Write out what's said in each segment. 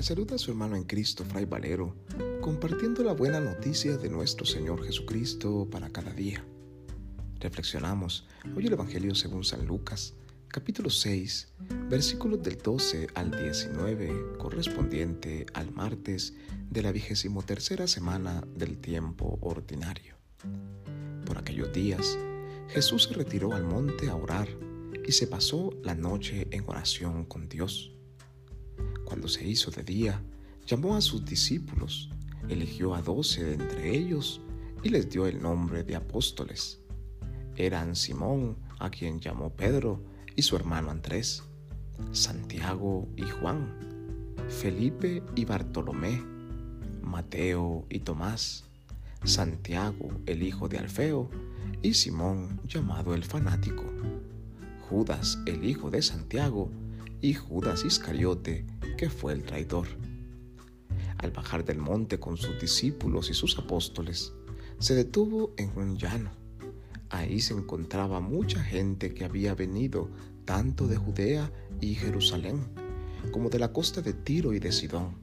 Saluda a su hermano en Cristo, Fray Valero, compartiendo la buena noticia de nuestro Señor Jesucristo para cada día. Reflexionamos hoy el Evangelio según San Lucas, capítulo 6, versículos del 12 al 19, correspondiente al martes de la vigésimo tercera semana del tiempo ordinario. Por aquellos días, Jesús se retiró al monte a orar y se pasó la noche en oración con Dios. Cuando se hizo de día, llamó a sus discípulos, eligió a doce de entre ellos y les dio el nombre de apóstoles. Eran Simón, a quien llamó Pedro, y su hermano Andrés, Santiago y Juan, Felipe y Bartolomé, Mateo y Tomás, Santiago el hijo de Alfeo, y Simón llamado el fanático, Judas el hijo de Santiago, y Judas Iscariote, que fue el traidor. Al bajar del monte con sus discípulos y sus apóstoles, se detuvo en un llano. Ahí se encontraba mucha gente que había venido tanto de Judea y Jerusalén como de la costa de Tiro y de Sidón.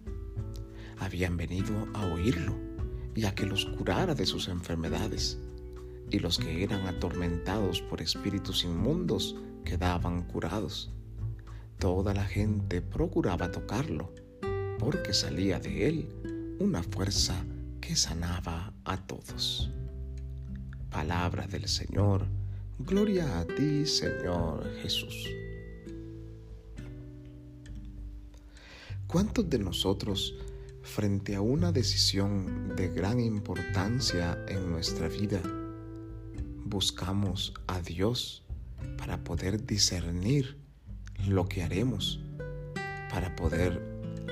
Habían venido a oírlo y a que los curara de sus enfermedades, y los que eran atormentados por espíritus inmundos quedaban curados. Toda la gente procuraba tocarlo, porque salía de él una fuerza que sanaba a todos. Palabra del Señor, gloria a ti Señor Jesús. ¿Cuántos de nosotros, frente a una decisión de gran importancia en nuestra vida, buscamos a Dios para poder discernir lo que haremos para poder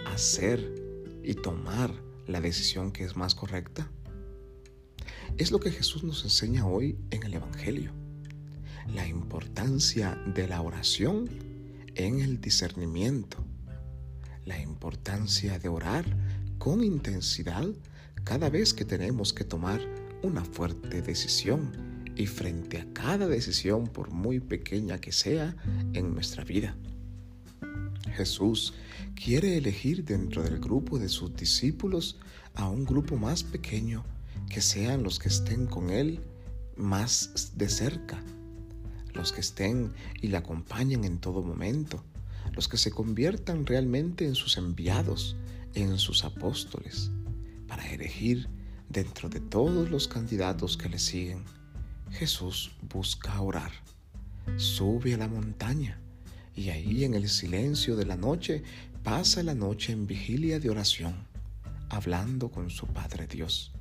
hacer y tomar la decisión que es más correcta? Es lo que Jesús nos enseña hoy en el Evangelio. La importancia de la oración en el discernimiento. La importancia de orar con intensidad cada vez que tenemos que tomar una fuerte decisión y frente a cada decisión, por muy pequeña que sea, en nuestra vida. Jesús quiere elegir dentro del grupo de sus discípulos a un grupo más pequeño que sean los que estén con Él más de cerca, los que estén y le acompañen en todo momento, los que se conviertan realmente en sus enviados, en sus apóstoles, para elegir dentro de todos los candidatos que le siguen Jesús busca orar. Sube a la montaña y ahí en el silencio de la noche pasa la noche en vigilia de oración, hablando con su Padre Dios.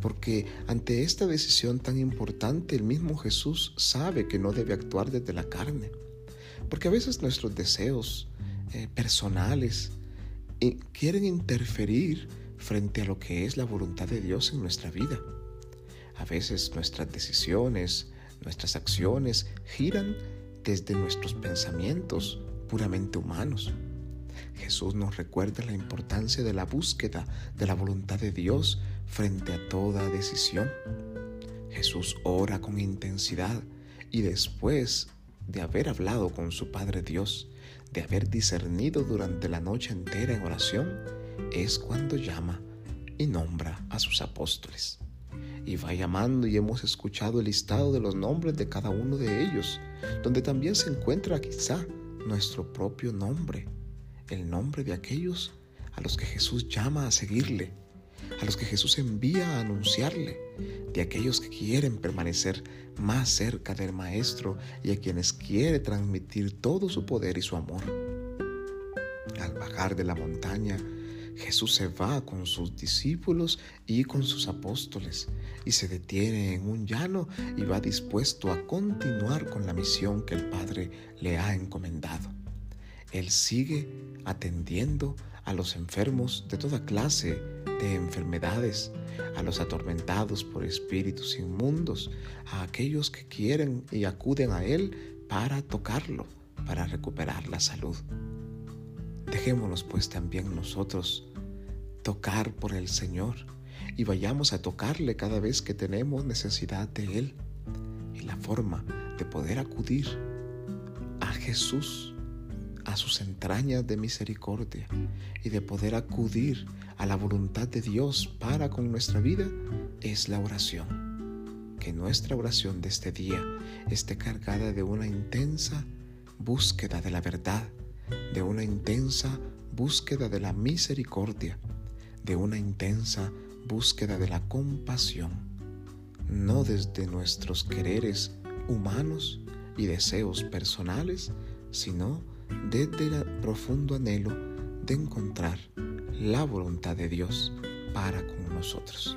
Porque ante esta decisión tan importante el mismo Jesús sabe que no debe actuar desde la carne. Porque a veces nuestros deseos eh, personales eh, quieren interferir frente a lo que es la voluntad de Dios en nuestra vida. A veces nuestras decisiones, nuestras acciones giran desde nuestros pensamientos puramente humanos. Jesús nos recuerda la importancia de la búsqueda de la voluntad de Dios frente a toda decisión. Jesús ora con intensidad y después de haber hablado con su Padre Dios, de haber discernido durante la noche entera en oración, es cuando llama y nombra a sus apóstoles y va llamando y hemos escuchado el listado de los nombres de cada uno de ellos, donde también se encuentra quizá nuestro propio nombre, el nombre de aquellos a los que Jesús llama a seguirle, a los que Jesús envía a anunciarle, de aquellos que quieren permanecer más cerca del Maestro y a quienes quiere transmitir todo su poder y su amor. Al bajar de la montaña, Jesús se va con sus discípulos y con sus apóstoles y se detiene en un llano y va dispuesto a continuar con la misión que el Padre le ha encomendado. Él sigue atendiendo a los enfermos de toda clase de enfermedades, a los atormentados por espíritus inmundos, a aquellos que quieren y acuden a Él para tocarlo, para recuperar la salud. Dejémonos pues también nosotros tocar por el Señor y vayamos a tocarle cada vez que tenemos necesidad de Él. Y la forma de poder acudir a Jesús, a sus entrañas de misericordia y de poder acudir a la voluntad de Dios para con nuestra vida es la oración. Que nuestra oración de este día esté cargada de una intensa búsqueda de la verdad, de una intensa búsqueda de la misericordia, de una intensa búsqueda de la compasión, no desde nuestros quereres humanos y deseos personales, sino desde el profundo anhelo de encontrar la voluntad de Dios para con nosotros.